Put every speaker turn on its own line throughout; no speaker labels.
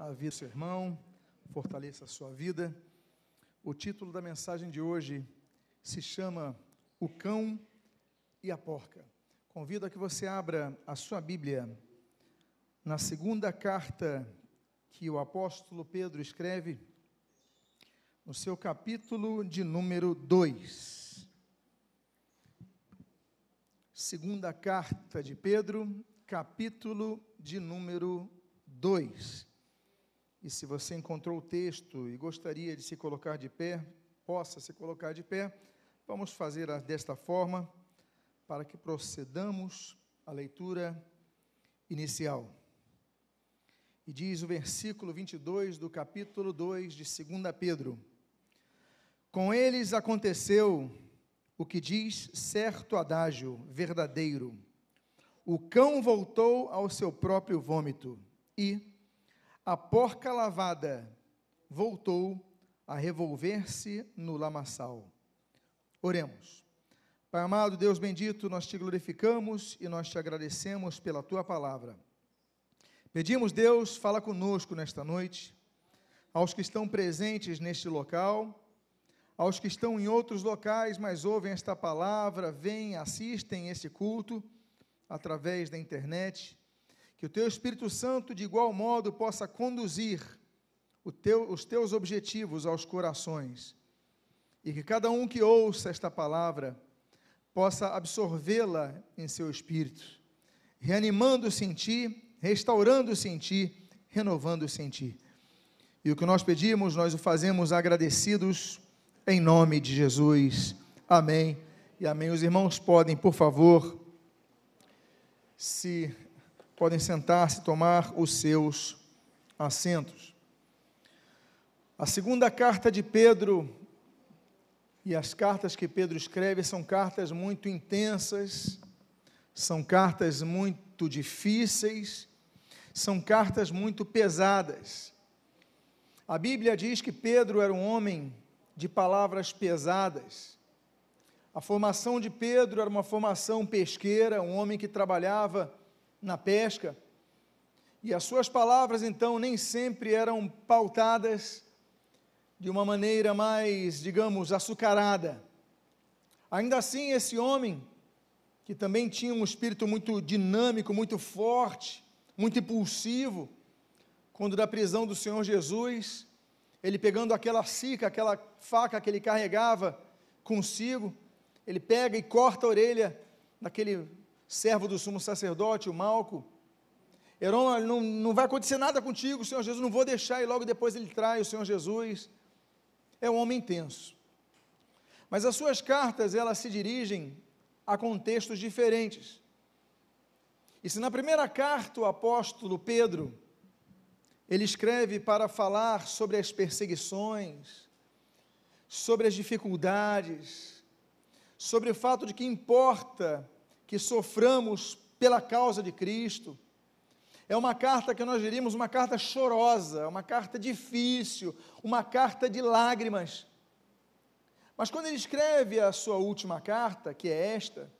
a vida do seu irmão, fortaleça a sua vida. O título da mensagem de hoje se chama O Cão e a Porca. Convido a que você abra a sua Bíblia na segunda carta que o apóstolo Pedro escreve, no seu capítulo de número 2. Segunda carta de Pedro, capítulo de número 2. E se você encontrou o texto e gostaria de se colocar de pé, possa se colocar de pé, vamos fazer desta forma para que procedamos à leitura inicial. E diz o versículo 22 do capítulo 2 de 2 Pedro: Com eles aconteceu o que diz certo adágio verdadeiro. O cão voltou ao seu próprio vômito, e a porca lavada voltou a revolver-se no lamaçal. Oremos. Pai amado, Deus bendito, nós te glorificamos e nós te agradecemos pela tua palavra. Pedimos, Deus, fala conosco nesta noite, aos que estão presentes neste local, aos que estão em outros locais, mas ouvem esta palavra, vêm, assistem este culto através da internet, que o teu Espírito Santo, de igual modo, possa conduzir teu, os teus objetivos aos corações, e que cada um que ouça esta palavra possa absorvê-la em seu espírito, reanimando-se em ti, restaurando-se em ti, renovando-se em ti. E o que nós pedimos, nós o fazemos agradecidos em nome de Jesus. Amém. E amém. Os irmãos podem, por favor, se podem sentar-se, tomar os seus assentos. A segunda carta de Pedro e as cartas que Pedro escreve são cartas muito intensas, são cartas muito difíceis, são cartas muito pesadas. A Bíblia diz que Pedro era um homem de palavras pesadas. A formação de Pedro era uma formação pesqueira, um homem que trabalhava na pesca. E as suas palavras, então, nem sempre eram pautadas de uma maneira mais, digamos, açucarada. Ainda assim, esse homem, que também tinha um espírito muito dinâmico, muito forte, muito impulsivo, quando da prisão do Senhor Jesus, ele pegando aquela sica, aquela faca que ele carregava consigo, ele pega e corta a orelha daquele servo do sumo sacerdote, o Malco. Heron, não, não vai acontecer nada contigo, Senhor Jesus, não vou deixar, e logo depois ele trai o Senhor Jesus. É um homem intenso. Mas as suas cartas, elas se dirigem a contextos diferentes. E se na primeira carta o apóstolo Pedro, ele escreve para falar sobre as perseguições, sobre as dificuldades, sobre o fato de que importa que soframos pela causa de Cristo. É uma carta que nós diríamos uma carta chorosa, uma carta difícil, uma carta de lágrimas. Mas quando ele escreve a sua última carta, que é esta,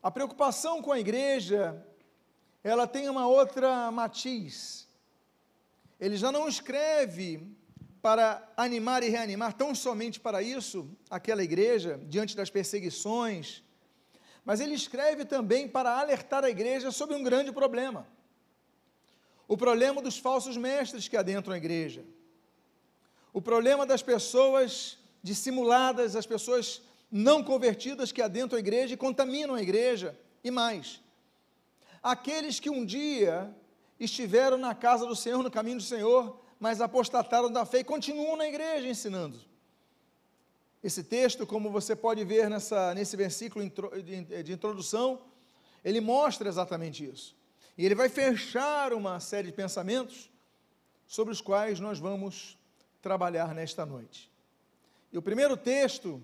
a preocupação com a igreja, ela tem uma outra matiz. Ele já não escreve para animar e reanimar tão somente para isso aquela igreja, diante das perseguições, mas ele escreve também para alertar a igreja sobre um grande problema: o problema dos falsos mestres que adentram a igreja, o problema das pessoas dissimuladas, as pessoas não convertidas que adentram a igreja e contaminam a igreja, e mais, aqueles que um dia estiveram na casa do Senhor, no caminho do Senhor, mas apostataram da fé e continuam na igreja ensinando. Esse texto, como você pode ver nessa, nesse versículo de introdução, ele mostra exatamente isso. E ele vai fechar uma série de pensamentos sobre os quais nós vamos trabalhar nesta noite. E o primeiro texto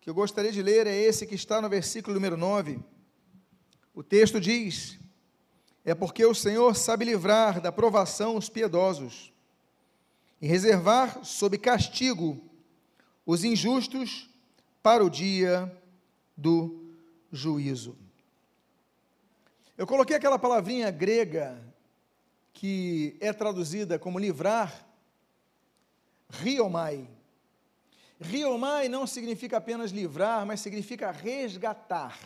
que eu gostaria de ler é esse que está no versículo número 9. O texto diz: É porque o Senhor sabe livrar da provação os piedosos e reservar sob castigo os injustos para o dia do juízo. Eu coloquei aquela palavrinha grega que é traduzida como livrar, riomai. Riomai não significa apenas livrar, mas significa resgatar.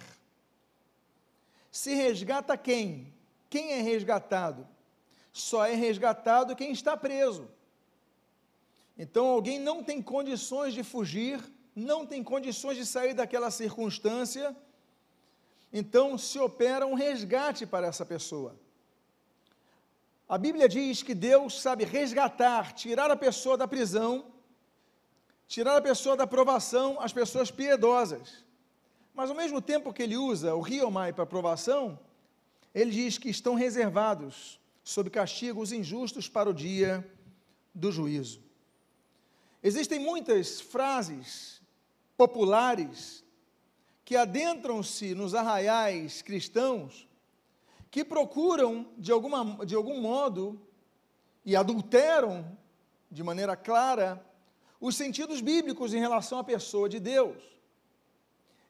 Se resgata quem? Quem é resgatado? Só é resgatado quem está preso. Então alguém não tem condições de fugir, não tem condições de sair daquela circunstância, então se opera um resgate para essa pessoa. A Bíblia diz que Deus sabe resgatar, tirar a pessoa da prisão, tirar a pessoa da provação, as pessoas piedosas. Mas ao mesmo tempo que ele usa o riomai para provação, ele diz que estão reservados sob castigo os injustos para o dia do juízo. Existem muitas frases populares que adentram-se nos arraiais cristãos que procuram, de, alguma, de algum modo, e adulteram de maneira clara os sentidos bíblicos em relação à pessoa de Deus.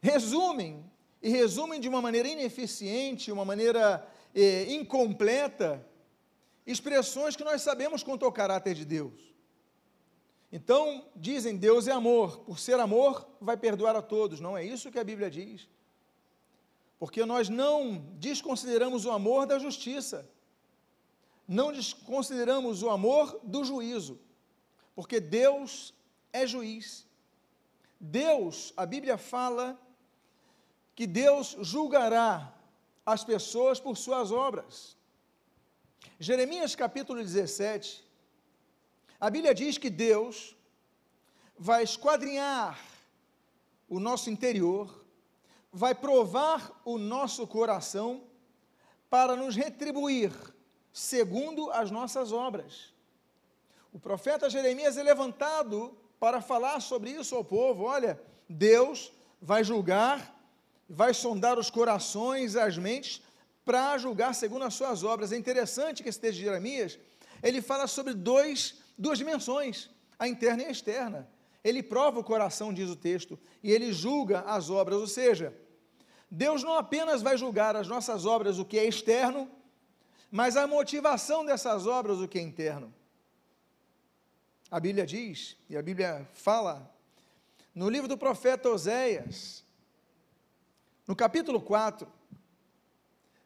Resumem, e resumem de uma maneira ineficiente, uma maneira eh, incompleta, expressões que nós sabemos quanto ao caráter de Deus. Então, dizem Deus é amor, por ser amor, vai perdoar a todos. Não é isso que a Bíblia diz. Porque nós não desconsideramos o amor da justiça, não desconsideramos o amor do juízo, porque Deus é juiz. Deus, a Bíblia fala que Deus julgará as pessoas por suas obras. Jeremias capítulo 17, a Bíblia diz que Deus vai esquadrinhar o nosso interior, vai provar o nosso coração para nos retribuir segundo as nossas obras. O profeta Jeremias é levantado para falar sobre isso ao povo. Olha, Deus vai julgar, vai sondar os corações as mentes para julgar segundo as suas obras. É interessante que esse texto de Jeremias, ele fala sobre dois duas dimensões, a interna e a externa. Ele prova o coração, diz o texto, e ele julga as obras, ou seja, Deus não apenas vai julgar as nossas obras, o que é externo, mas a motivação dessas obras, o que é interno. A Bíblia diz, e a Bíblia fala, no livro do profeta Oséias, no capítulo 4,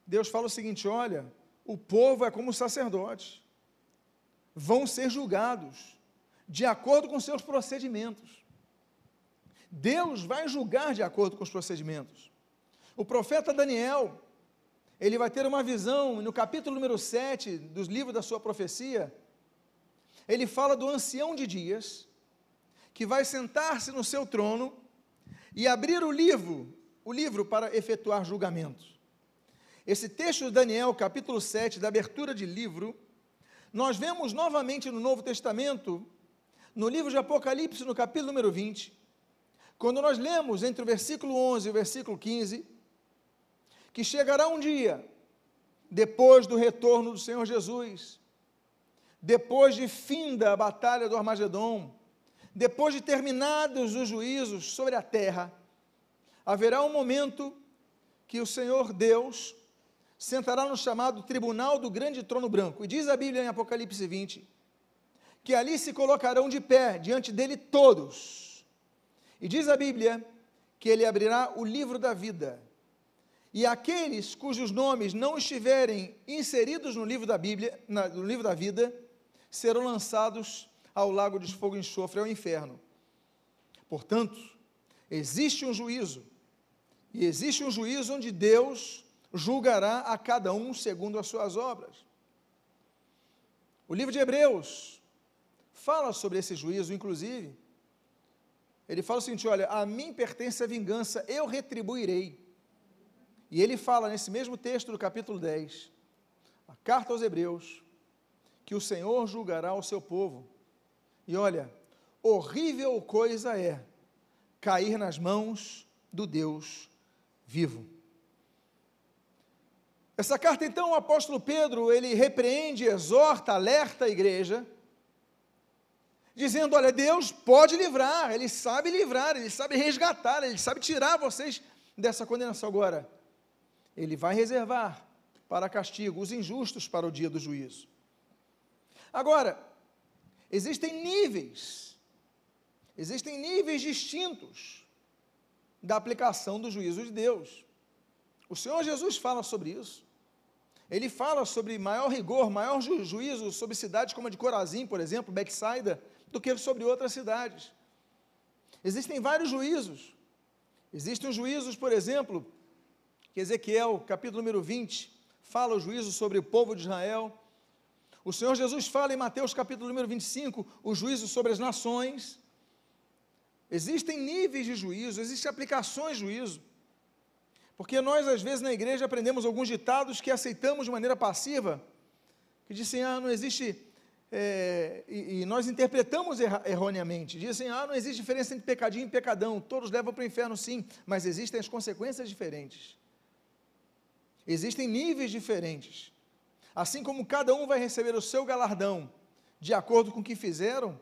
Deus fala o seguinte: olha, o povo é como sacerdote vão ser julgados de acordo com seus procedimentos. Deus vai julgar de acordo com os procedimentos. O profeta Daniel, ele vai ter uma visão, no capítulo número 7 dos livros da sua profecia, ele fala do ancião de dias, que vai sentar-se no seu trono e abrir o livro, o livro para efetuar julgamentos. Esse texto de Daniel, capítulo 7, da abertura de livro, nós vemos novamente no Novo Testamento, no livro de Apocalipse, no capítulo número 20, quando nós lemos entre o versículo 11 e o versículo 15, que chegará um dia, depois do retorno do Senhor Jesus, depois de finda a batalha do Armagedon, depois de terminados os juízos sobre a terra, haverá um momento que o Senhor Deus sentará no chamado tribunal do grande trono branco. E diz a Bíblia em Apocalipse 20 que ali se colocarão de pé diante dele todos. E diz a Bíblia que ele abrirá o livro da vida. E aqueles cujos nomes não estiverem inseridos no livro da Bíblia, no livro da vida, serão lançados ao lago de fogo e enxofre, ao inferno. Portanto, existe um juízo, e existe um juízo onde Deus julgará a cada um segundo as suas obras. O livro de Hebreus fala sobre esse juízo, inclusive. Ele fala o seguinte: olha, a mim pertence a vingança, eu retribuirei. E ele fala nesse mesmo texto do capítulo 10, a carta aos Hebreus, que o Senhor julgará o seu povo. E olha, horrível coisa é cair nas mãos do Deus vivo. Essa carta, então, o apóstolo Pedro, ele repreende, exorta, alerta a igreja, dizendo: olha, Deus pode livrar, Ele sabe livrar, Ele sabe resgatar, Ele sabe tirar vocês dessa condenação. Agora, Ele vai reservar para castigo os injustos para o dia do juízo. Agora, existem níveis, existem níveis distintos da aplicação do juízo de Deus. O Senhor Jesus fala sobre isso. Ele fala sobre maior rigor, maior ju juízo sobre cidades como a de Corazim, por exemplo, Betsaida, do que sobre outras cidades. Existem vários juízos. Existem juízos, por exemplo, que Ezequiel, capítulo número 20, fala o juízo sobre o povo de Israel. O Senhor Jesus fala em Mateus, capítulo número 25, o juízo sobre as nações. Existem níveis de juízo, existem aplicações de juízo. Porque nós, às vezes, na igreja aprendemos alguns ditados que aceitamos de maneira passiva, que dizem, ah, não existe, é, e, e, nós interpretamos erroneamente, dizem, ah, não existe diferença entre pecadinho e pecadão, todos levam para o inferno sim, mas existem as consequências diferentes. Existem níveis diferentes. Assim como cada um vai receber o seu galardão de acordo com o que fizeram,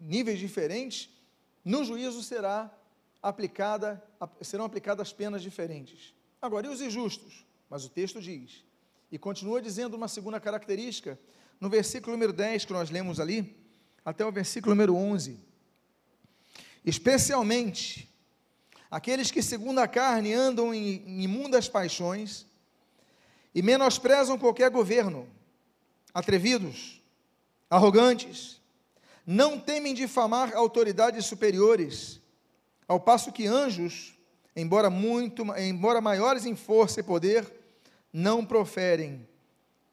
níveis diferentes, no juízo será aplicada, serão aplicadas penas diferentes. Agora, e os injustos? Mas o texto diz, e continua dizendo uma segunda característica, no versículo número 10 que nós lemos ali, até o versículo número 11. Especialmente aqueles que, segundo a carne, andam em imundas paixões e menosprezam qualquer governo, atrevidos, arrogantes, não temem difamar autoridades superiores, ao passo que anjos, embora muito, embora maiores em força e poder, não proferem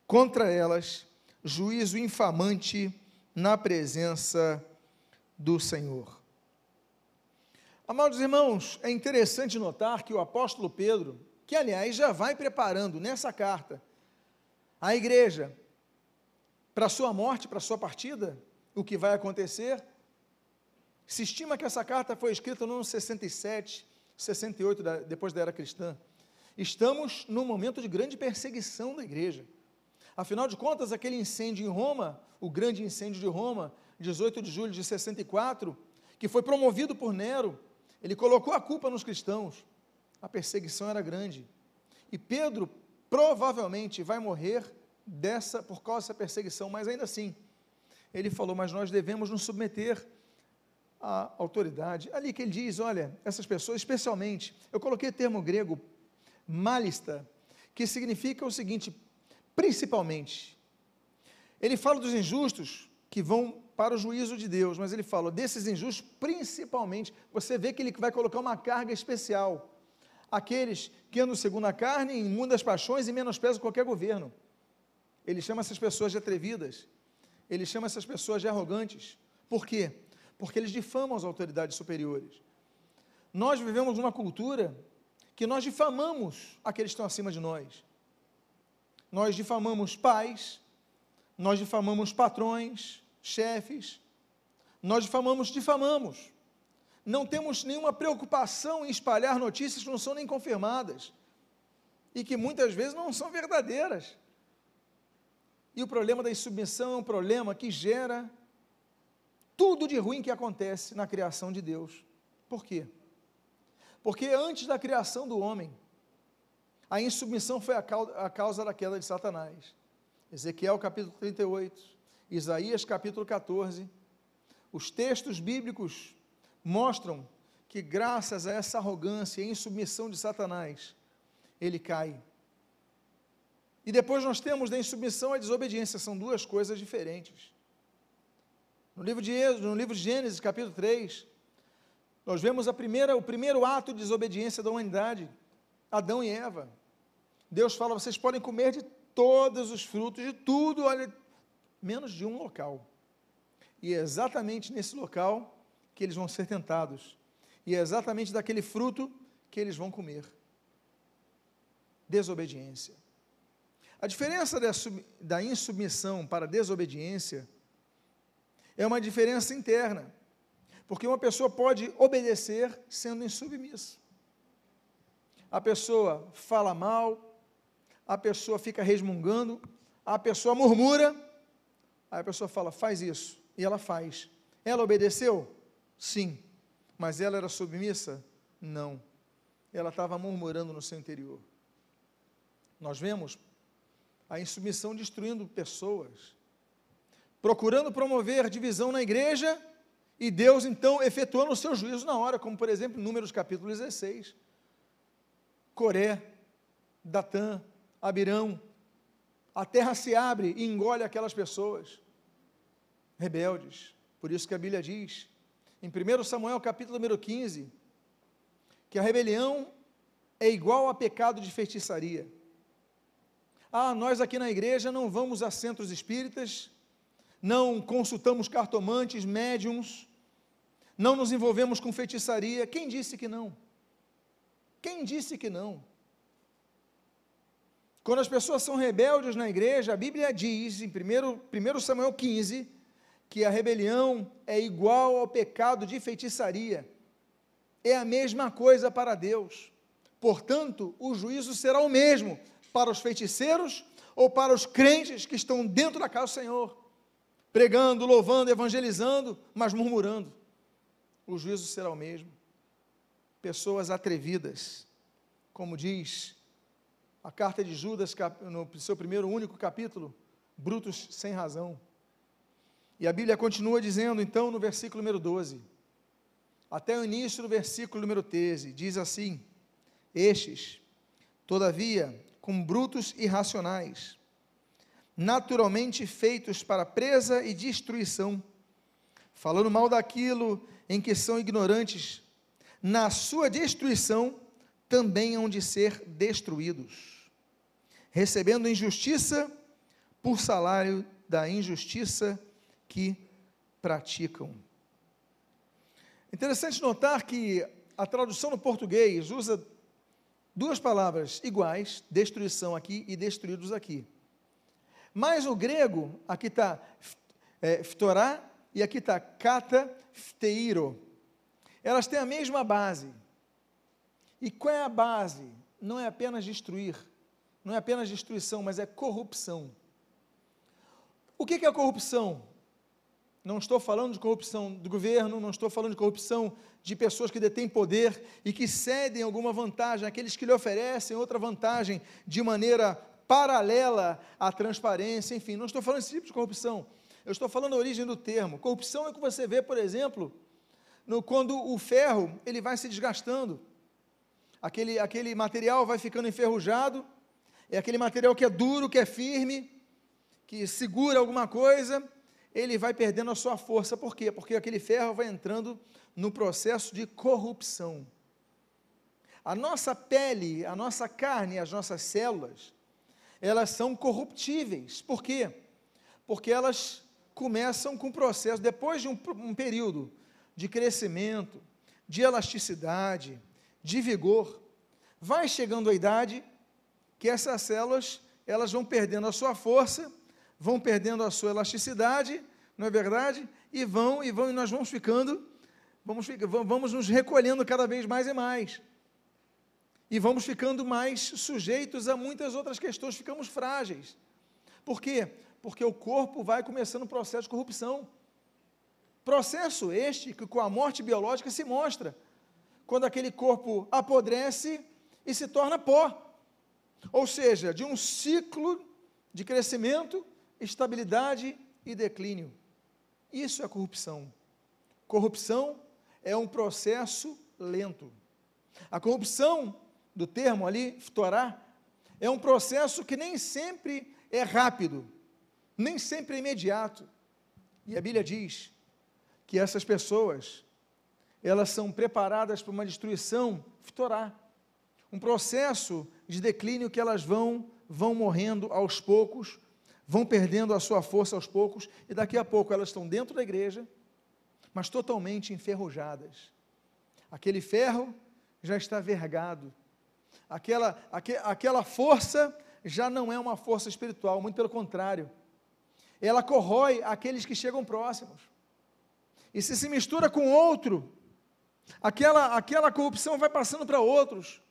contra elas juízo infamante na presença do Senhor. Amados irmãos, é interessante notar que o apóstolo Pedro, que aliás já vai preparando nessa carta a igreja para a sua morte, para a sua partida, o que vai acontecer, se estima que essa carta foi escrita no ano 67, 68, da, depois da era cristã. Estamos num momento de grande perseguição da igreja. Afinal de contas, aquele incêndio em Roma, o grande incêndio de Roma, 18 de julho de 64, que foi promovido por Nero, ele colocou a culpa nos cristãos. A perseguição era grande. E Pedro provavelmente vai morrer dessa por causa dessa perseguição, mas ainda assim, ele falou: "Mas nós devemos nos submeter a autoridade. Ali que ele diz, olha, essas pessoas, especialmente, eu coloquei o termo grego malista, que significa o seguinte, principalmente. Ele fala dos injustos que vão para o juízo de Deus, mas ele fala desses injustos principalmente. Você vê que ele vai colocar uma carga especial. Aqueles que andam segundo a carne, em mundo das paixões e menosprezam qualquer governo. Ele chama essas pessoas de atrevidas. Ele chama essas pessoas de arrogantes. Por quê? Porque eles difamam as autoridades superiores. Nós vivemos numa cultura que nós difamamos aqueles que estão acima de nós. Nós difamamos pais, nós difamamos patrões, chefes, nós difamamos, difamamos. Não temos nenhuma preocupação em espalhar notícias que não são nem confirmadas e que muitas vezes não são verdadeiras. E o problema da insubmissão é um problema que gera tudo de ruim que acontece na criação de Deus. Por quê? Porque antes da criação do homem, a insubmissão foi a causa, da queda de Satanás. Ezequiel capítulo 38, Isaías capítulo 14. Os textos bíblicos mostram que, graças a essa arrogância e insubmissão de Satanás, ele cai. E depois nós temos da insubmissão a desobediência, são duas coisas diferentes. No livro de Êxodo, no livro de Gênesis, capítulo 3, nós vemos a primeira, o primeiro ato de desobediência da humanidade, Adão e Eva. Deus fala: vocês podem comer de todos os frutos, de tudo, olha, menos de um local. E é exatamente nesse local que eles vão ser tentados. E é exatamente daquele fruto que eles vão comer. Desobediência. A diferença da insubmissão para a desobediência é uma diferença interna. Porque uma pessoa pode obedecer sendo insubmissa. A pessoa fala mal, a pessoa fica resmungando, a pessoa murmura, aí a pessoa fala, faz isso, e ela faz. Ela obedeceu? Sim. Mas ela era submissa? Não. Ela estava murmurando no seu interior. Nós vemos a insubmissão destruindo pessoas procurando promover divisão na igreja, e Deus então efetuando o seu juízo na hora, como por exemplo, Números capítulo 16. Coré, Datã, Abirão, a terra se abre e engole aquelas pessoas rebeldes. Por isso que a Bíblia diz, em 1 Samuel capítulo número 15, que a rebelião é igual a pecado de feitiçaria. Ah, nós aqui na igreja não vamos a centros espíritas, não consultamos cartomantes, médiums, não nos envolvemos com feitiçaria. Quem disse que não? Quem disse que não? Quando as pessoas são rebeldes na igreja, a Bíblia diz, em 1 Samuel 15, que a rebelião é igual ao pecado de feitiçaria. É a mesma coisa para Deus. Portanto, o juízo será o mesmo para os feiticeiros ou para os crentes que estão dentro da casa do Senhor, pregando, louvando, evangelizando, mas murmurando. O juízo será o mesmo. Pessoas atrevidas, como diz a carta de Judas, no seu primeiro único capítulo, brutos sem razão. E a Bíblia continua dizendo, então, no versículo número 12, até o início do versículo número 13, diz assim: Estes, todavia, com brutos irracionais, naturalmente feitos para presa e destruição, falando mal daquilo em que são ignorantes, na sua destruição também hão de ser destruídos, recebendo injustiça por salário da injustiça que praticam. Interessante notar que a tradução no português usa duas palavras iguais, destruição aqui e destruídos aqui. Mas o grego, aqui está é, ftorá e aqui está kata fteiro. Elas têm a mesma base. E qual é a base? Não é apenas destruir, não é apenas destruição, mas é corrupção. O que é corrupção? Não estou falando de corrupção do governo, não estou falando de corrupção de pessoas que detêm poder e que cedem alguma vantagem àqueles que lhe oferecem outra vantagem de maneira paralela à transparência, enfim, não estou falando desse tipo de corrupção. Eu estou falando da origem do termo. Corrupção é o que você vê, por exemplo, no, quando o ferro ele vai se desgastando, aquele, aquele material vai ficando enferrujado, é aquele material que é duro, que é firme, que segura alguma coisa, ele vai perdendo a sua força. Por quê? Porque aquele ferro vai entrando no processo de corrupção. A nossa pele, a nossa carne, as nossas células, elas são corruptíveis. Por quê? Porque elas começam com o processo, depois de um, um período de crescimento, de elasticidade, de vigor, vai chegando a idade que essas células elas vão perdendo a sua força vão perdendo a sua elasticidade, não é verdade? E vão, e vão, e nós vamos ficando, vamos, vamos nos recolhendo cada vez mais e mais. E vamos ficando mais sujeitos a muitas outras questões, ficamos frágeis. Por quê? Porque o corpo vai começando um processo de corrupção. Processo este que com a morte biológica se mostra. Quando aquele corpo apodrece e se torna pó. Ou seja, de um ciclo de crescimento estabilidade e declínio. Isso é corrupção. Corrupção é um processo lento. A corrupção do termo ali, ftorá, é um processo que nem sempre é rápido, nem sempre é imediato. E a Bíblia diz que essas pessoas, elas são preparadas para uma destruição, ftorá, um processo de declínio que elas vão vão morrendo aos poucos, vão perdendo a sua força aos poucos, e daqui a pouco elas estão dentro da igreja, mas totalmente enferrujadas. Aquele ferro já está vergado, aquela, aqu aquela força já não é uma força espiritual, muito pelo contrário, ela corrói aqueles que chegam próximos. E se se mistura com outro, aquela, aquela corrupção vai passando para outros.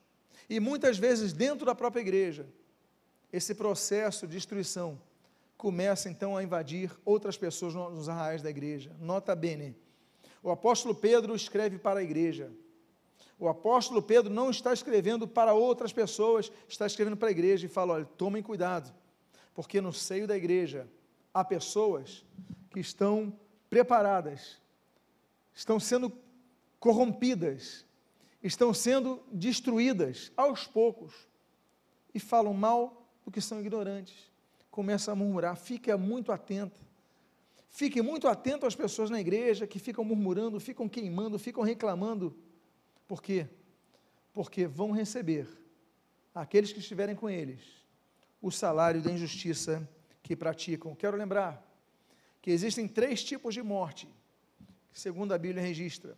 E muitas vezes dentro da própria igreja, esse processo de destruição começa então a invadir outras pessoas nos arraiais da igreja. Nota bene. O apóstolo Pedro escreve para a igreja. O apóstolo Pedro não está escrevendo para outras pessoas, está escrevendo para a igreja e fala: olha, tomem cuidado, porque no seio da igreja há pessoas que estão preparadas, estão sendo corrompidas, estão sendo destruídas aos poucos e falam mal porque são ignorantes. Começa a murmurar, fique muito atento. Fique muito atento às pessoas na igreja que ficam murmurando, ficam queimando, ficam reclamando. Por quê? Porque vão receber, aqueles que estiverem com eles, o salário da injustiça que praticam. Quero lembrar que existem três tipos de morte, segundo a Bíblia registra.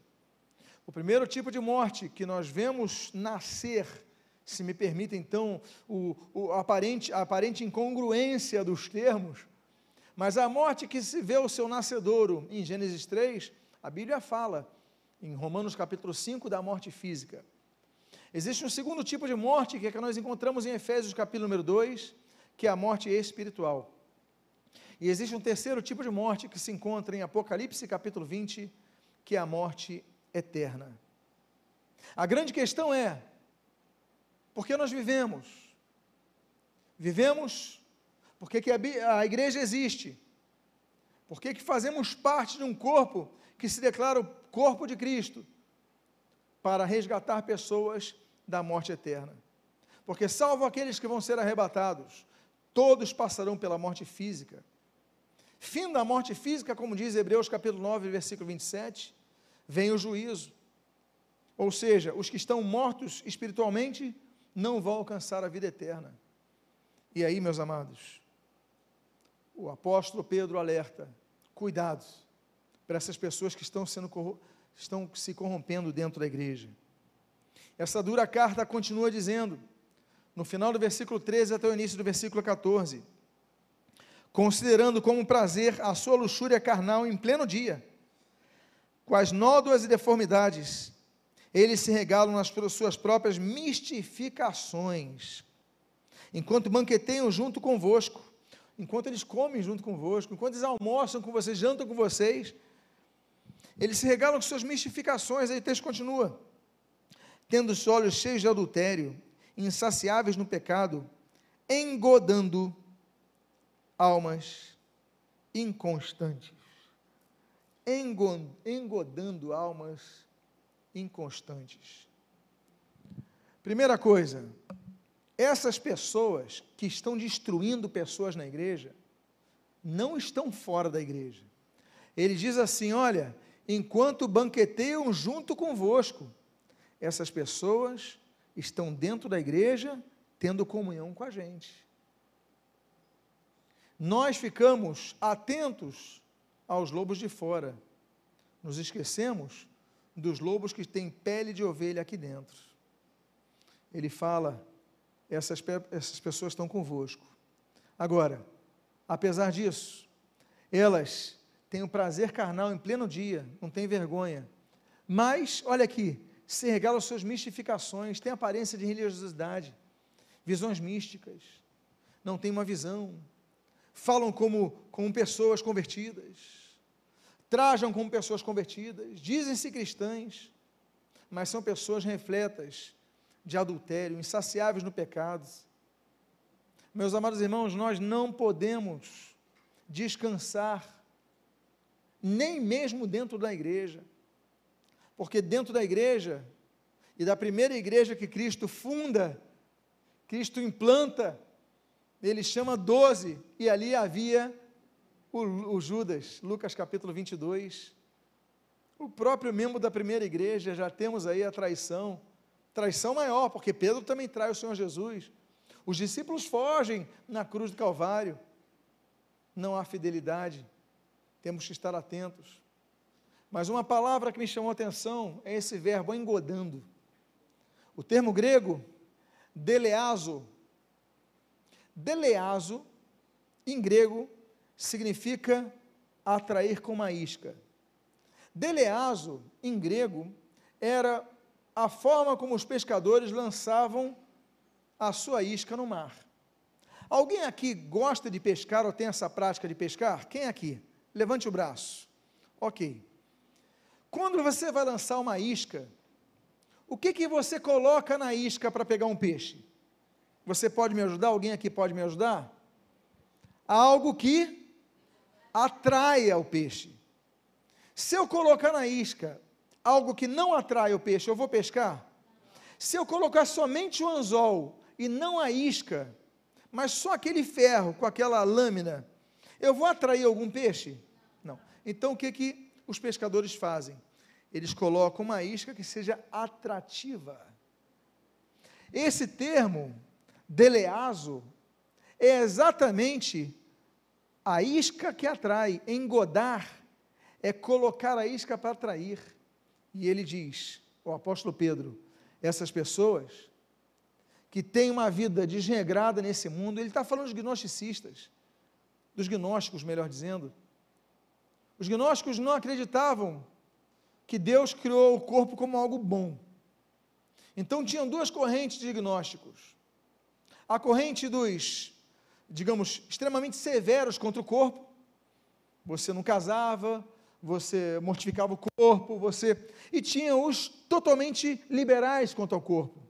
O primeiro tipo de morte que nós vemos nascer, se me permite então o, o aparente, a aparente incongruência dos termos, mas a morte que se vê o seu nascedouro em Gênesis 3, a Bíblia fala, em Romanos capítulo 5, da morte física. Existe um segundo tipo de morte que, é que nós encontramos em Efésios capítulo número 2, que é a morte espiritual. E existe um terceiro tipo de morte que se encontra em Apocalipse capítulo 20, que é a morte eterna. A grande questão é: por que nós vivemos? Vivemos porque que a, a igreja existe. Por que, que fazemos parte de um corpo que se declara o corpo de Cristo? Para resgatar pessoas da morte eterna. Porque, salvo aqueles que vão ser arrebatados, todos passarão pela morte física. Fim da morte física, como diz Hebreus capítulo 9, versículo 27, vem o juízo. Ou seja, os que estão mortos espiritualmente não vão alcançar a vida eterna. E aí, meus amados, o apóstolo Pedro alerta: cuidado para essas pessoas que estão, sendo, estão se corrompendo dentro da igreja. Essa dura carta continua dizendo, no final do versículo 13 até o início do versículo 14: considerando como prazer a sua luxúria carnal em pleno dia com as nódoas e deformidades, eles se regalam nas suas próprias mistificações, enquanto banqueteiam junto convosco, enquanto eles comem junto convosco, enquanto eles almoçam com vocês, jantam com vocês, eles se regalam com suas mistificações, aí o texto continua, tendo os olhos cheios de adultério, insaciáveis no pecado, engodando almas inconstantes engodando almas inconstantes. Primeira coisa, essas pessoas que estão destruindo pessoas na igreja, não estão fora da igreja. Ele diz assim: olha, enquanto banqueteiam junto convosco, essas pessoas estão dentro da igreja tendo comunhão com a gente. Nós ficamos atentos aos lobos de fora. Nos esquecemos dos lobos que têm pele de ovelha aqui dentro. Ele fala: essas, essas pessoas estão convosco. Agora, apesar disso, elas têm o prazer carnal em pleno dia, não têm vergonha. Mas, olha aqui, se regalam suas mistificações, têm aparência de religiosidade, visões místicas, não têm uma visão, falam como, como pessoas convertidas trajam como pessoas convertidas, dizem-se cristãs, mas são pessoas refletas de adultério, insaciáveis no pecado. Meus amados irmãos, nós não podemos descansar, nem mesmo dentro da igreja, porque dentro da igreja, e da primeira igreja que Cristo funda, Cristo implanta, ele chama doze, e ali havia o, o Judas, Lucas capítulo 22, o próprio membro da primeira igreja, já temos aí a traição, traição maior, porque Pedro também trai o Senhor Jesus. Os discípulos fogem na cruz do Calvário. Não há fidelidade, temos que estar atentos. Mas uma palavra que me chamou a atenção é esse verbo engodando. O termo grego, deleazo. Deleazo, em grego, significa atrair com uma isca. Deleazo, em grego, era a forma como os pescadores lançavam a sua isca no mar. Alguém aqui gosta de pescar ou tem essa prática de pescar? Quem aqui? Levante o braço. Ok. Quando você vai lançar uma isca, o que, que você coloca na isca para pegar um peixe? Você pode me ajudar? Alguém aqui pode me ajudar? Algo que atraia o peixe. Se eu colocar na isca algo que não atrai o peixe, eu vou pescar? Se eu colocar somente o anzol e não a isca, mas só aquele ferro com aquela lâmina, eu vou atrair algum peixe? Não. Então o que, que os pescadores fazem? Eles colocam uma isca que seja atrativa. Esse termo, deleazo, é exatamente a isca que atrai, engodar, é colocar a isca para atrair. E ele diz, o apóstolo Pedro, essas pessoas que têm uma vida desregrada nesse mundo, ele está falando dos gnosticistas, dos gnósticos, melhor dizendo. Os gnósticos não acreditavam que Deus criou o corpo como algo bom. Então tinham duas correntes de gnósticos. A corrente dos, digamos, extremamente severos contra o corpo. Você não casava, você mortificava o corpo, você. E tinha os totalmente liberais quanto ao corpo.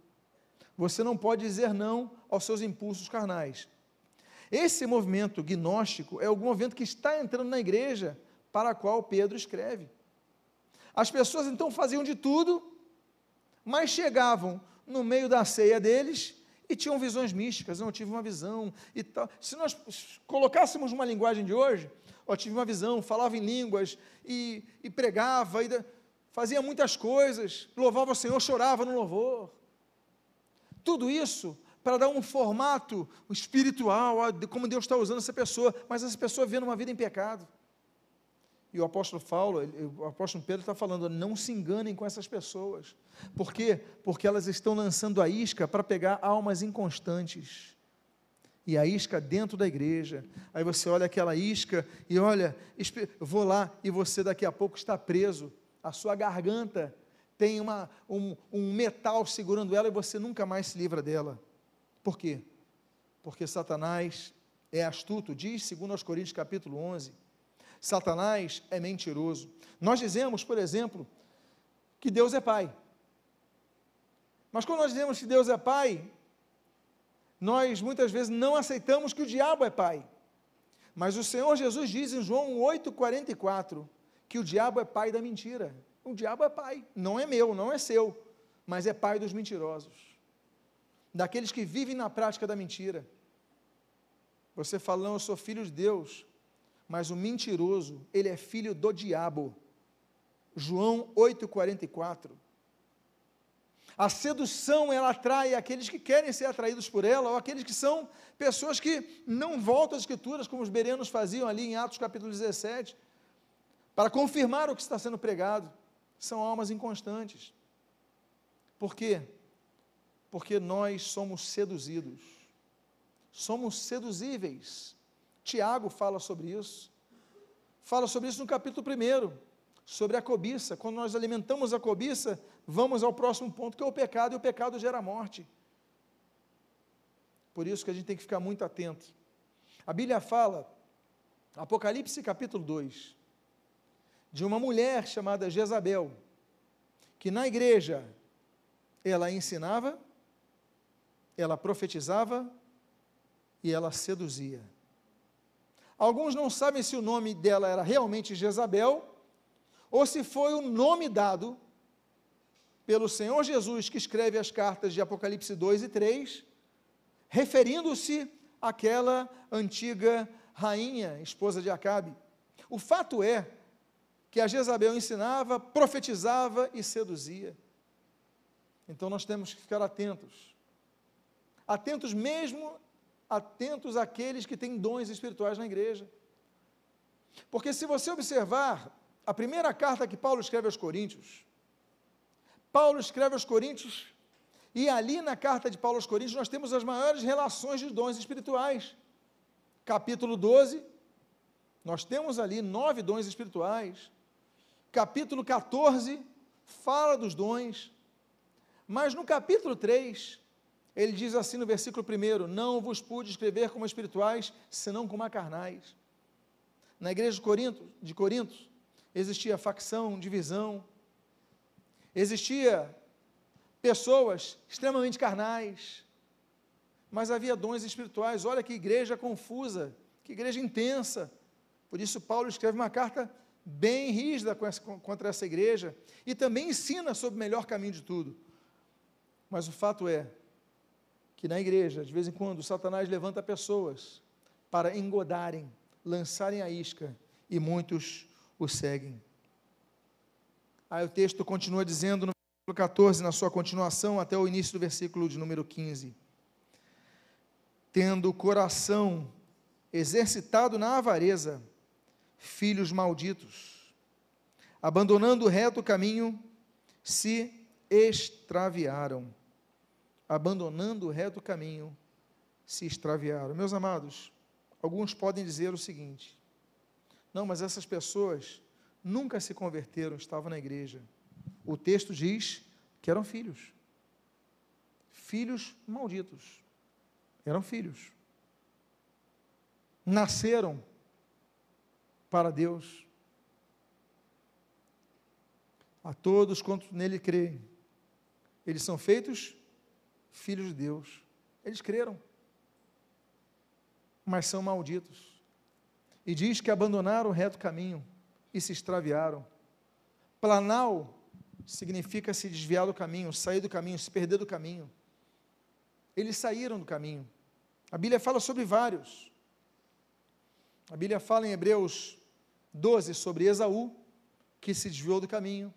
Você não pode dizer não aos seus impulsos carnais. Esse movimento gnóstico é o movimento que está entrando na igreja para a qual Pedro escreve. As pessoas então faziam de tudo, mas chegavam no meio da ceia deles e tinham visões místicas. Eu tive uma visão e tal. Se nós colocássemos uma linguagem de hoje, eu tive uma visão, falava em línguas e, e pregava, e fazia muitas coisas, louvava o Senhor, chorava no louvor. Tudo isso para dar um formato espiritual, como Deus está usando essa pessoa, mas essa pessoa vivendo uma vida em pecado. E o apóstolo Paulo, o apóstolo Pedro está falando, não se enganem com essas pessoas. Por quê? Porque elas estão lançando a isca para pegar almas inconstantes e a isca dentro da igreja. Aí você olha aquela isca e olha, vou lá e você daqui a pouco está preso. A sua garganta tem uma, um, um metal segurando ela e você nunca mais se livra dela. Por quê? Porque Satanás é astuto, diz segundo aos Coríntios capítulo 11. Satanás é mentiroso. Nós dizemos, por exemplo, que Deus é pai. Mas quando nós dizemos que Deus é pai, nós muitas vezes não aceitamos que o diabo é pai. Mas o Senhor Jesus diz em João 8,44 que o diabo é pai da mentira. O diabo é pai, não é meu, não é seu, mas é pai dos mentirosos, daqueles que vivem na prática da mentira. Você fala, não, eu sou filho de Deus, mas o mentiroso, ele é filho do diabo. João 8,44. A sedução, ela atrai aqueles que querem ser atraídos por ela, ou aqueles que são pessoas que não voltam às escrituras, como os bereanos faziam ali em Atos capítulo 17, para confirmar o que está sendo pregado. São almas inconstantes. Por quê? Porque nós somos seduzidos. Somos seduzíveis. Tiago fala sobre isso. Fala sobre isso no capítulo 1 sobre a cobiça. Quando nós alimentamos a cobiça, vamos ao próximo ponto, que é o pecado, e o pecado gera morte. Por isso que a gente tem que ficar muito atento. A Bíblia fala, Apocalipse capítulo 2, de uma mulher chamada Jezabel, que na igreja ela ensinava, ela profetizava e ela seduzia. Alguns não sabem se o nome dela era realmente Jezabel ou se foi o nome dado pelo Senhor Jesus que escreve as cartas de Apocalipse 2 e 3, referindo-se àquela antiga rainha, esposa de Acabe. O fato é que a Jezabel ensinava, profetizava e seduzia. Então nós temos que ficar atentos. Atentos mesmo, atentos àqueles que têm dons espirituais na igreja. Porque se você observar a primeira carta que Paulo escreve aos Coríntios, Paulo escreve aos Coríntios, e ali na carta de Paulo aos Coríntios nós temos as maiores relações de dons espirituais. Capítulo 12, nós temos ali nove dons espirituais. Capítulo 14, fala dos dons. Mas no capítulo 3, ele diz assim no versículo 1: Não vos pude escrever como espirituais, senão como carnais. Na igreja de Corinto, de Corinto, existia facção, divisão, existia pessoas extremamente carnais, mas havia dons espirituais. Olha que igreja confusa, que igreja intensa. Por isso, Paulo escreve uma carta bem rígida contra essa igreja e também ensina sobre o melhor caminho de tudo. Mas o fato é que na igreja, de vez em quando, Satanás levanta pessoas para engodarem, lançarem a isca e muitos o seguem. Aí o texto continua dizendo no versículo 14, na sua continuação, até o início do versículo de número 15: Tendo o coração exercitado na avareza, filhos malditos, abandonando o reto caminho, se extraviaram. Abandonando o reto caminho, se extraviaram. Meus amados, alguns podem dizer o seguinte: não, mas essas pessoas nunca se converteram, estavam na igreja. O texto diz que eram filhos. Filhos malditos. Eram filhos. Nasceram para Deus. A todos quantos nele creem, eles são feitos filhos de Deus. Eles creram, mas são malditos. E diz que abandonaram o reto caminho e se extraviaram. Planal significa se desviar do caminho, sair do caminho, se perder do caminho. Eles saíram do caminho. A Bíblia fala sobre vários. A Bíblia fala em Hebreus 12 sobre Esaú, que se desviou do caminho.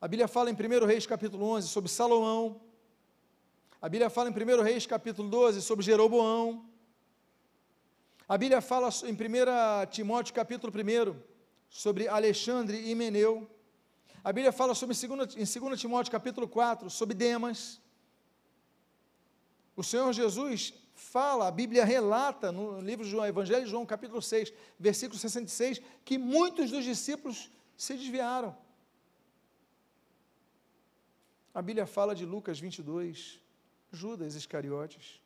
A Bíblia fala em 1 Reis capítulo 11 sobre Salomão. A Bíblia fala em 1 Reis capítulo 12 sobre Jeroboão. A Bíblia fala em 1 Timóteo capítulo 1 sobre Alexandre e Meneu. A Bíblia fala sobre em 2 Timóteo capítulo 4 sobre Demas. O Senhor Jesus fala, a Bíblia relata no livro João, Evangelho de João, capítulo 6, versículo 66, que muitos dos discípulos se desviaram. A Bíblia fala de Lucas 22, Judas Iscariotes.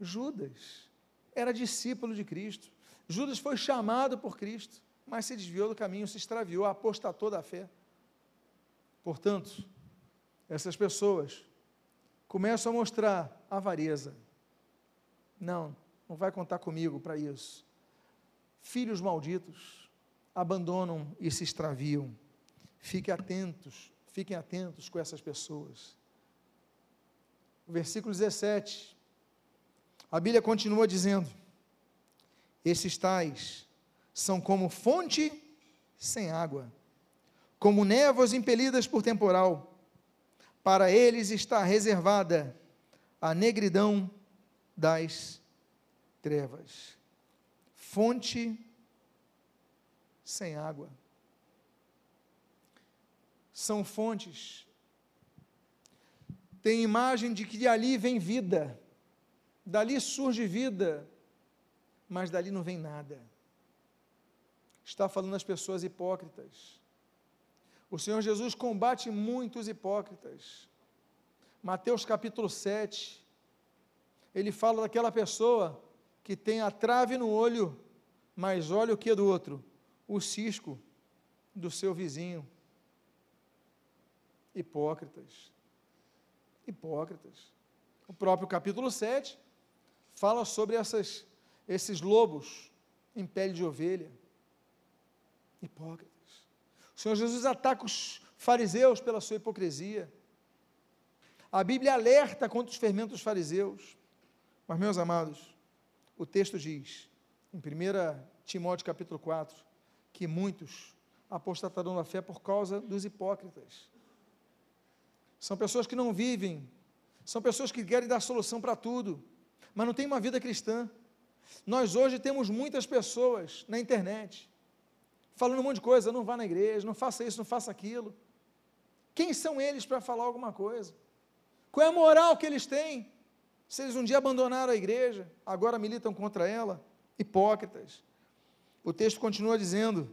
Judas era discípulo de Cristo. Judas foi chamado por Cristo, mas se desviou do caminho, se extraviou, apostatou da fé. Portanto, essas pessoas começam a mostrar avareza, não, não vai contar comigo para isso. Filhos malditos abandonam e se extraviam. Fiquem atentos, fiquem atentos com essas pessoas. Versículo 17, a Bíblia continua dizendo: Esses tais são como fonte sem água, como névoas impelidas por temporal. Para eles está reservada a negridão das trevas. Fonte sem água. São fontes. Tem imagem de que ali vem vida, dali surge vida, mas dali não vem nada. Está falando das pessoas hipócritas. O Senhor Jesus combate muitos hipócritas. Mateus capítulo 7, ele fala daquela pessoa que tem a trave no olho, mas olha o que do outro? O cisco do seu vizinho. Hipócritas. Hipócritas. O próprio capítulo 7 fala sobre essas, esses lobos em pele de ovelha. Hipócritas. O Senhor Jesus ataca os fariseus pela sua hipocrisia. A Bíblia alerta contra os fermentos fariseus. Mas, meus amados, o texto diz, em 1 Timóteo capítulo 4, que muitos apostatarão da fé por causa dos hipócritas. São pessoas que não vivem, são pessoas que querem dar solução para tudo, mas não têm uma vida cristã. Nós hoje temos muitas pessoas na internet, falando um monte de coisa, não vá na igreja, não faça isso, não faça aquilo. Quem são eles para falar alguma coisa? Qual é a moral que eles têm? Se eles um dia abandonaram a igreja, agora militam contra ela, hipócritas. O texto continua dizendo,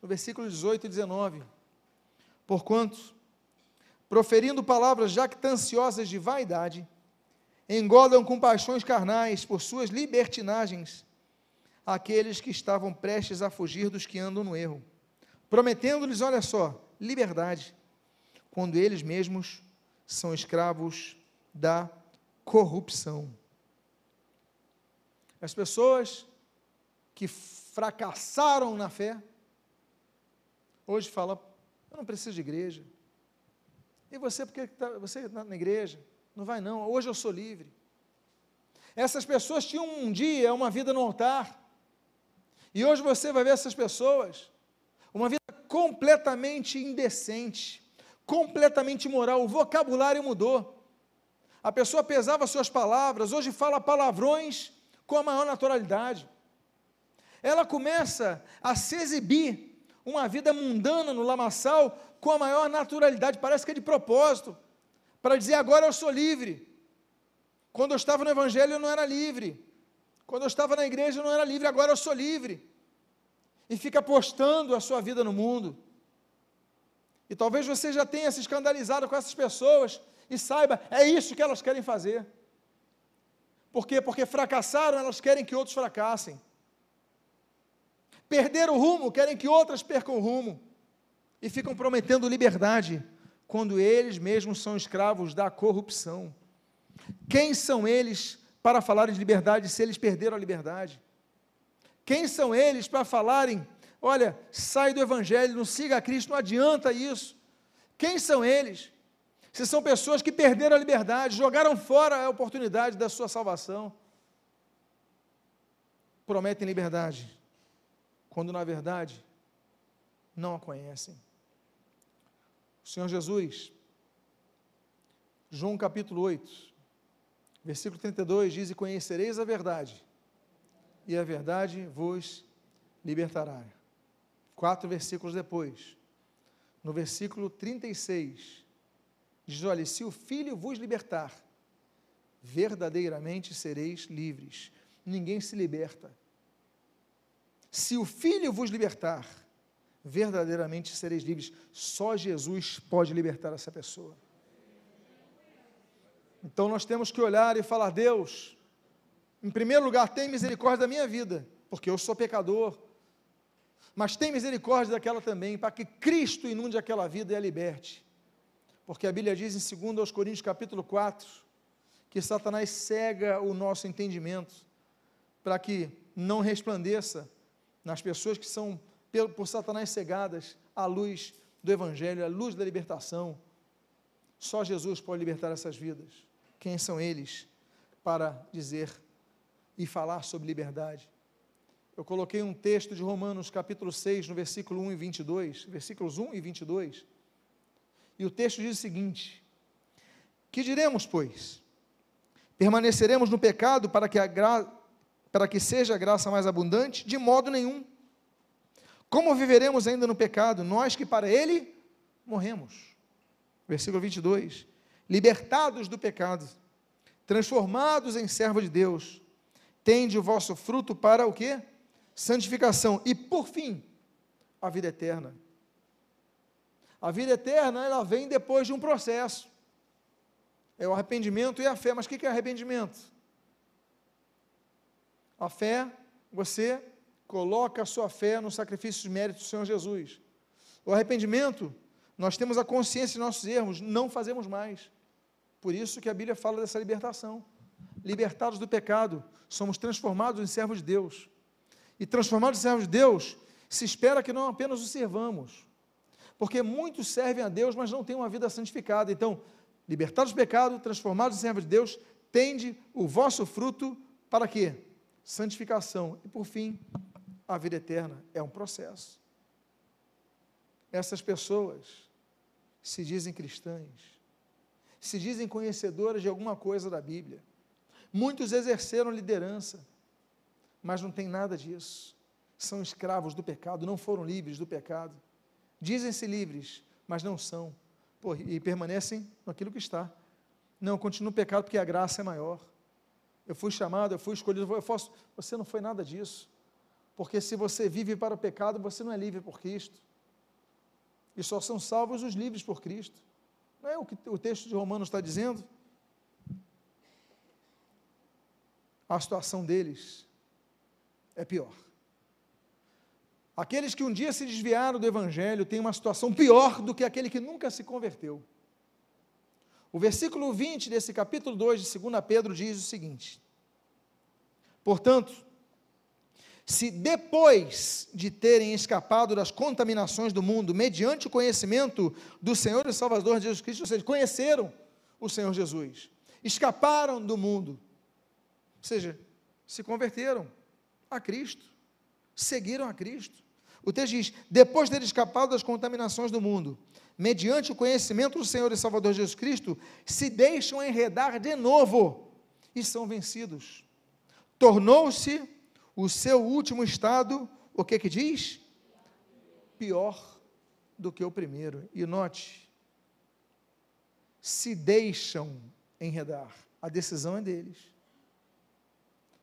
no versículo 18 e 19: Porquanto, proferindo palavras jactanciosas de vaidade, engodam com paixões carnais por suas libertinagens aqueles que estavam prestes a fugir dos que andam no erro, prometendo-lhes, olha só, liberdade, quando eles mesmos são escravos da corrupção. As pessoas que fracassaram na fé, hoje fala, eu não preciso de igreja. E você, porque tá, você está na igreja? Não vai não, hoje eu sou livre. Essas pessoas tinham um dia uma vida no altar, e hoje você vai ver essas pessoas, uma vida completamente indecente, completamente imoral, o vocabulário mudou. A pessoa pesava suas palavras, hoje fala palavrões com a maior naturalidade. Ela começa a se exibir uma vida mundana no lamaçal com a maior naturalidade, parece que é de propósito, para dizer agora eu sou livre. Quando eu estava no Evangelho eu não era livre. Quando eu estava na igreja eu não era livre, agora eu sou livre. E fica postando a sua vida no mundo. E talvez você já tenha se escandalizado com essas pessoas e saiba, é isso que elas querem fazer. Por quê? Porque fracassaram, elas querem que outros fracassem. Perderam o rumo, querem que outras percam o rumo. E ficam prometendo liberdade, quando eles mesmos são escravos da corrupção. Quem são eles para falarem de liberdade se eles perderam a liberdade? Quem são eles para falarem, olha, sai do Evangelho, não siga a Cristo, não adianta isso? Quem são eles? Se são pessoas que perderam a liberdade, jogaram fora a oportunidade da sua salvação, prometem liberdade, quando na verdade não a conhecem. O Senhor Jesus, João capítulo 8, Versículo 32 diz: E conhecereis a verdade, e a verdade vos libertará. Quatro versículos depois, no versículo 36, diz: Olha, se o Filho vos libertar, verdadeiramente sereis livres. Ninguém se liberta. Se o Filho vos libertar, verdadeiramente sereis livres. Só Jesus pode libertar essa pessoa. Então nós temos que olhar e falar: Deus, em primeiro lugar, tem misericórdia da minha vida, porque eu sou pecador, mas tem misericórdia daquela também, para que Cristo inunde aquela vida e a liberte. Porque a Bíblia diz em 2 Coríntios capítulo 4, que Satanás cega o nosso entendimento, para que não resplandeça nas pessoas que são por Satanás cegadas a luz do Evangelho, a luz da libertação. Só Jesus pode libertar essas vidas. Quem são eles para dizer e falar sobre liberdade? Eu coloquei um texto de Romanos, capítulo 6, no versículo 1 e 22, versículos 1 e 22. E o texto diz o seguinte: Que diremos, pois? Permaneceremos no pecado para que, a gra... para que seja a graça mais abundante? De modo nenhum. Como viveremos ainda no pecado, nós que para ele morremos? Versículo 22 libertados do pecado, transformados em servo de Deus, tende o vosso fruto para o quê? Santificação e por fim, a vida eterna. A vida eterna, ela vem depois de um processo. É o arrependimento e a fé. Mas o que é arrependimento? A fé, você coloca a sua fé no sacrifício de mérito do Senhor Jesus. O arrependimento, nós temos a consciência de nossos erros, não fazemos mais. Por isso que a Bíblia fala dessa libertação. Libertados do pecado, somos transformados em servos de Deus. E transformados em servos de Deus, se espera que não apenas o servamos. Porque muitos servem a Deus, mas não têm uma vida santificada. Então, libertados do pecado, transformados em servos de Deus, tende o vosso fruto para quê? Santificação. E por fim, a vida eterna. É um processo. Essas pessoas se dizem cristãs, se dizem conhecedoras de alguma coisa da Bíblia. Muitos exerceram liderança, mas não tem nada disso. São escravos do pecado, não foram livres do pecado. Dizem-se livres, mas não são. Pô, e permanecem naquilo que está. Não, continuo pecado porque a graça é maior. Eu fui chamado, eu fui escolhido, eu posso. Você não foi nada disso. Porque se você vive para o pecado, você não é livre por Cristo. E só são salvos os livres por Cristo. Não é o que o texto de Romanos está dizendo? A situação deles é pior. Aqueles que um dia se desviaram do Evangelho têm uma situação pior do que aquele que nunca se converteu. O versículo 20 desse capítulo 2 de 2 Pedro diz o seguinte: Portanto, se depois de terem escapado das contaminações do mundo, mediante o conhecimento do Senhor e Salvador Jesus Cristo, ou seja, conheceram o Senhor Jesus, escaparam do mundo, ou seja, se converteram a Cristo, seguiram a Cristo. O texto diz: depois de ter escapado das contaminações do mundo, mediante o conhecimento do Senhor e Salvador Jesus Cristo, se deixam enredar de novo e são vencidos. Tornou-se o seu último estado, o que que diz? Pior do que o primeiro. E note, se deixam enredar. A decisão é deles.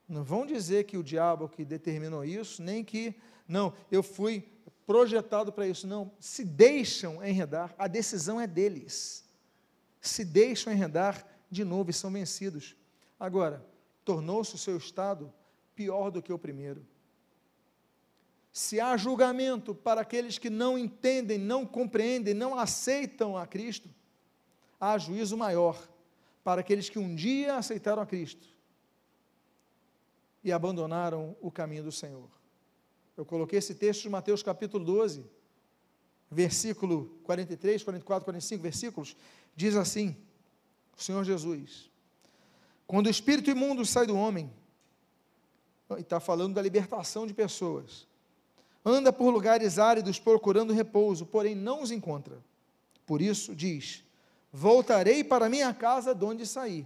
Não vão dizer que o diabo que determinou isso, nem que, não, eu fui projetado para isso. Não, se deixam enredar, a decisão é deles. Se deixam enredar de novo e são vencidos. Agora, tornou-se o seu estado pior do que o primeiro. Se há julgamento para aqueles que não entendem, não compreendem, não aceitam a Cristo, há juízo maior para aqueles que um dia aceitaram a Cristo e abandonaram o caminho do Senhor. Eu coloquei esse texto de Mateus capítulo 12, versículo 43, 44, 45 versículos, diz assim: o Senhor Jesus, quando o espírito imundo sai do homem, está falando da libertação de pessoas. Anda por lugares áridos procurando repouso, porém não os encontra. Por isso diz: Voltarei para minha casa de onde saí.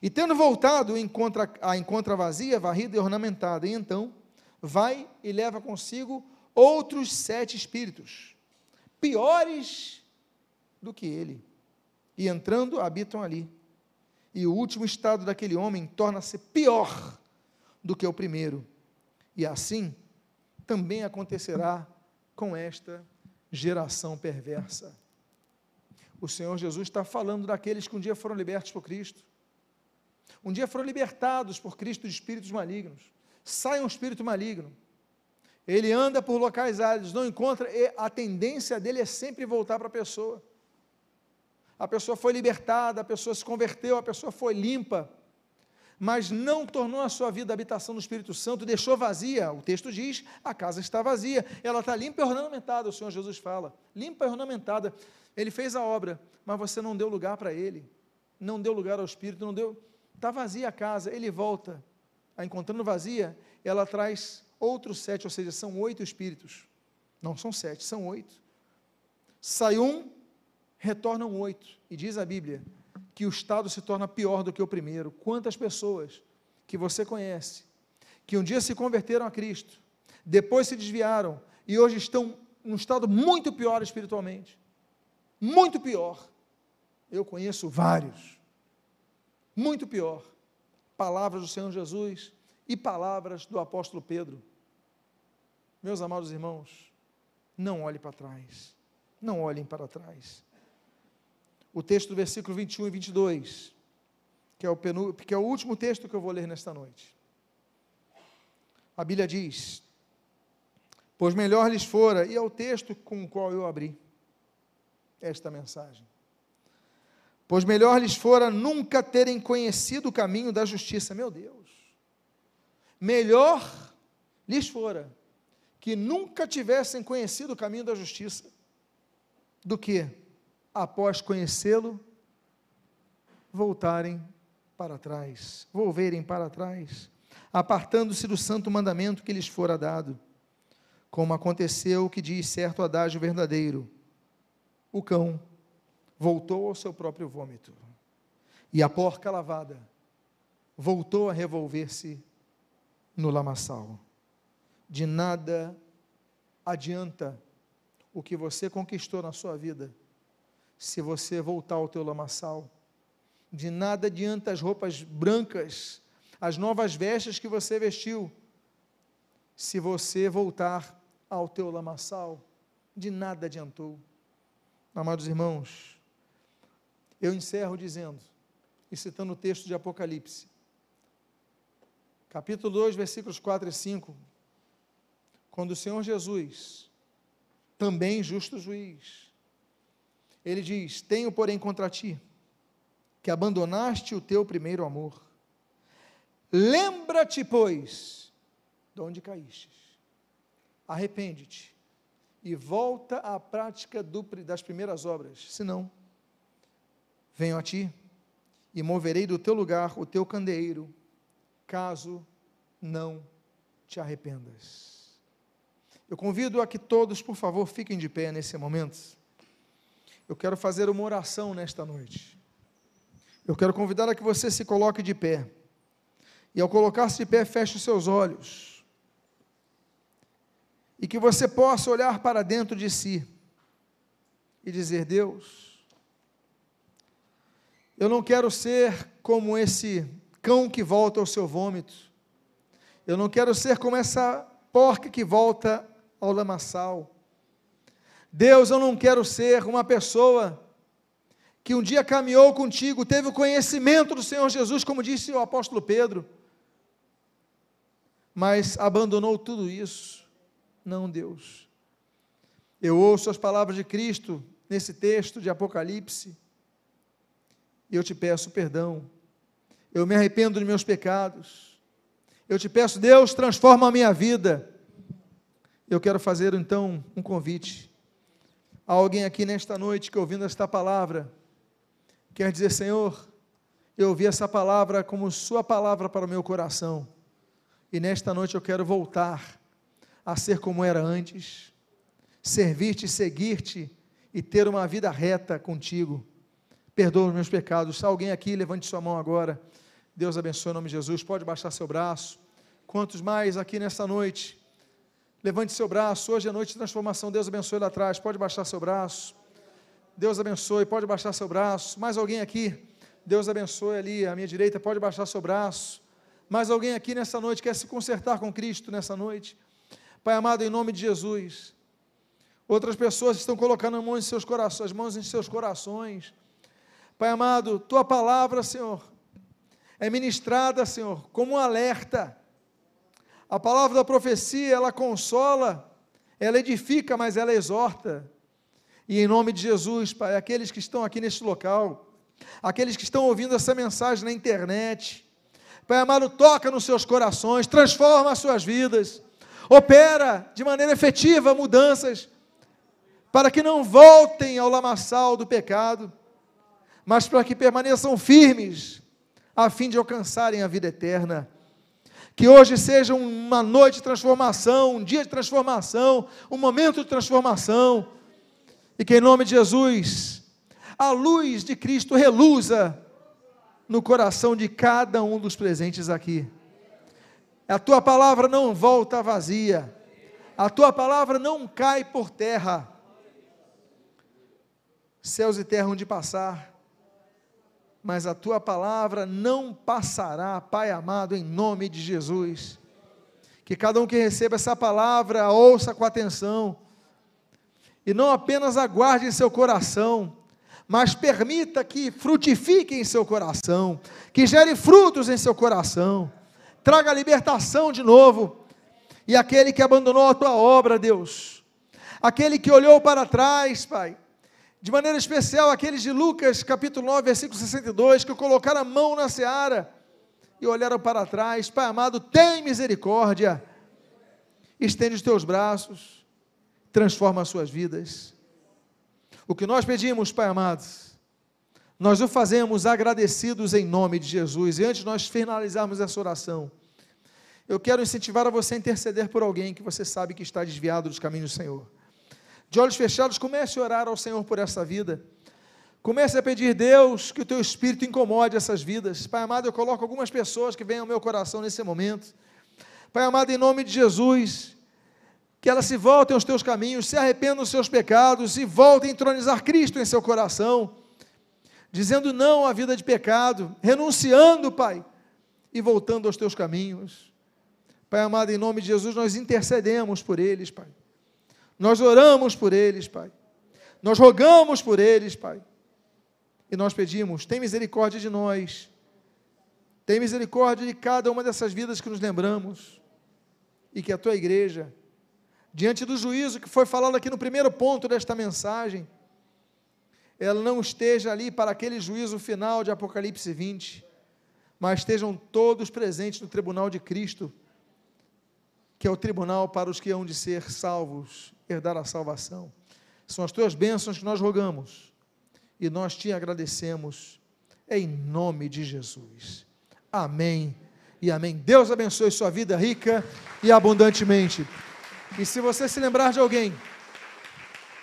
E tendo voltado, encontra, a encontra vazia, varrida e ornamentada. E então vai e leva consigo outros sete espíritos, piores do que ele. E entrando, habitam ali. E o último estado daquele homem torna-se pior do que o primeiro. E assim também acontecerá com esta geração perversa. O Senhor Jesus está falando daqueles que um dia foram libertos por Cristo, um dia foram libertados por Cristo de espíritos malignos. Sai um espírito maligno, ele anda por locais áridos, não encontra, e a tendência dele é sempre voltar para a pessoa. A pessoa foi libertada, a pessoa se converteu, a pessoa foi limpa, mas não tornou a sua vida a habitação do Espírito Santo, deixou vazia. O texto diz: a casa está vazia, ela está limpa e ornamentada. O Senhor Jesus fala: limpa e ornamentada. Ele fez a obra, mas você não deu lugar para ele, não deu lugar ao Espírito, não deu. Está vazia a casa, ele volta. A encontrando vazia, ela traz outros sete, ou seja, são oito espíritos. Não são sete, são oito. Sai um, retornam oito. E diz a Bíblia que o estado se torna pior do que o primeiro. Quantas pessoas que você conhece, que um dia se converteram a Cristo, depois se desviaram e hoje estão num estado muito pior espiritualmente. Muito pior. Eu conheço vários. Muito pior. Palavras do Senhor Jesus e palavras do apóstolo Pedro. Meus amados irmãos, não olhe para trás. Não olhem para trás o texto do versículo 21 e 22, que é o, penu, que é o último texto que eu vou ler nesta noite. A Bíblia diz: Pois melhor lhes fora, e é o texto com o qual eu abri esta mensagem. Pois melhor lhes fora nunca terem conhecido o caminho da justiça. Meu Deus. Melhor lhes fora que nunca tivessem conhecido o caminho da justiça do que após conhecê-lo, voltarem para trás, volverem para trás, apartando-se do santo mandamento que lhes fora dado, como aconteceu o que diz certo adágio verdadeiro: o cão voltou ao seu próprio vômito, e a porca lavada voltou a revolver-se no lamaçal. De nada adianta o que você conquistou na sua vida se você voltar ao teu lamaçal. De nada adianta as roupas brancas, as novas vestes que você vestiu, se você voltar ao teu lamaçal. De nada adiantou. Amados irmãos, eu encerro dizendo, e citando o texto de Apocalipse, capítulo 2, versículos 4 e 5, quando o Senhor Jesus, também justo juiz, ele diz: Tenho, porém, contra ti que abandonaste o teu primeiro amor. Lembra-te, pois, de onde caíste. Arrepende-te e volta à prática do, das primeiras obras, senão, venho a ti e moverei do teu lugar o teu candeeiro, caso não te arrependas. Eu convido a que todos, por favor, fiquem de pé nesse momento. Eu quero fazer uma oração nesta noite. Eu quero convidar a que você se coloque de pé. E ao colocar-se de pé, feche os seus olhos. E que você possa olhar para dentro de si e dizer: Deus, eu não quero ser como esse cão que volta ao seu vômito. Eu não quero ser como essa porca que volta ao lamaçal. Deus, eu não quero ser uma pessoa que um dia caminhou contigo, teve o conhecimento do Senhor Jesus, como disse o apóstolo Pedro, mas abandonou tudo isso. Não, Deus. Eu ouço as palavras de Cristo nesse texto de Apocalipse, e eu te peço perdão. Eu me arrependo dos meus pecados. Eu te peço, Deus, transforma a minha vida. Eu quero fazer então um convite Alguém aqui nesta noite que ouvindo esta palavra, quer dizer, Senhor, eu ouvi essa palavra como Sua palavra para o meu coração, e nesta noite eu quero voltar a ser como era antes, servir-te, seguir-te e ter uma vida reta contigo. Perdoa os meus pecados. Alguém aqui, levante sua mão agora. Deus abençoe em nome de Jesus. Pode baixar seu braço. Quantos mais aqui nesta noite? Levante seu braço. Hoje é noite de transformação. Deus abençoe lá atrás. Pode baixar seu braço. Deus abençoe. Pode baixar seu braço. Mais alguém aqui? Deus abençoe ali à minha direita. Pode baixar seu braço. Mais alguém aqui nessa noite quer se consertar com Cristo nessa noite? Pai amado, em nome de Jesus. Outras pessoas estão colocando as mãos em seus corações, as mãos em seus corações. Pai amado, tua palavra, Senhor, é ministrada, Senhor, como um alerta a palavra da profecia, ela consola, ela edifica, mas ela exorta. E em nome de Jesus, Pai, aqueles que estão aqui neste local, aqueles que estão ouvindo essa mensagem na internet, Pai amado, toca nos seus corações, transforma as suas vidas, opera de maneira efetiva mudanças, para que não voltem ao lamaçal do pecado, mas para que permaneçam firmes, a fim de alcançarem a vida eterna. Que hoje seja uma noite de transformação, um dia de transformação, um momento de transformação. E que em nome de Jesus, a luz de Cristo reluza no coração de cada um dos presentes aqui. A tua palavra não volta vazia. A tua palavra não cai por terra. Céus e terra onde passar, mas a tua palavra não passará, Pai amado, em nome de Jesus. Que cada um que receba essa palavra ouça com atenção, e não apenas aguarde em seu coração, mas permita que frutifique em seu coração, que gere frutos em seu coração, traga libertação de novo. E aquele que abandonou a tua obra, Deus, aquele que olhou para trás, Pai, de maneira especial aqueles de Lucas, capítulo 9, versículo 62, que colocaram a mão na seara e olharam para trás. Pai amado, tem misericórdia, estende os teus braços, transforma as suas vidas. O que nós pedimos, Pai amado, nós o fazemos agradecidos em nome de Jesus. E antes de nós finalizarmos essa oração, eu quero incentivar a você a interceder por alguém que você sabe que está desviado dos caminhos do Senhor de olhos fechados, comece a orar ao Senhor por essa vida. Comece a pedir, Deus, que o teu espírito incomode essas vidas. Pai amado, eu coloco algumas pessoas que vêm ao meu coração nesse momento. Pai amado, em nome de Jesus, que elas se voltem aos teus caminhos, se arrependam dos seus pecados e voltem a entronizar Cristo em seu coração, dizendo não à vida de pecado, renunciando, Pai, e voltando aos teus caminhos. Pai amado, em nome de Jesus, nós intercedemos por eles, Pai. Nós oramos por eles, Pai. Nós rogamos por eles, Pai. E nós pedimos: tem misericórdia de nós. Tem misericórdia de cada uma dessas vidas que nos lembramos. E que a tua igreja, diante do juízo que foi falado aqui no primeiro ponto desta mensagem, ela não esteja ali para aquele juízo final de Apocalipse 20, mas estejam todos presentes no tribunal de Cristo, que é o tribunal para os que hão de ser salvos, herdar a salvação. São as tuas bênçãos que nós rogamos e nós te agradecemos em nome de Jesus. Amém e amém. Deus abençoe sua vida rica e abundantemente. E se você se lembrar de alguém,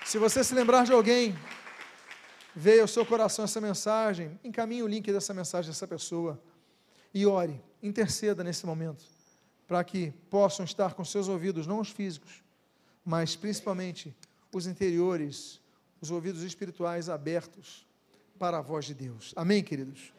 se você se lembrar de alguém, veio ao seu coração essa mensagem, encaminhe o link dessa mensagem a essa pessoa e ore, interceda nesse momento, para que possam estar com seus ouvidos, não os físicos, mas principalmente os interiores, os ouvidos espirituais abertos para a voz de Deus. Amém, queridos?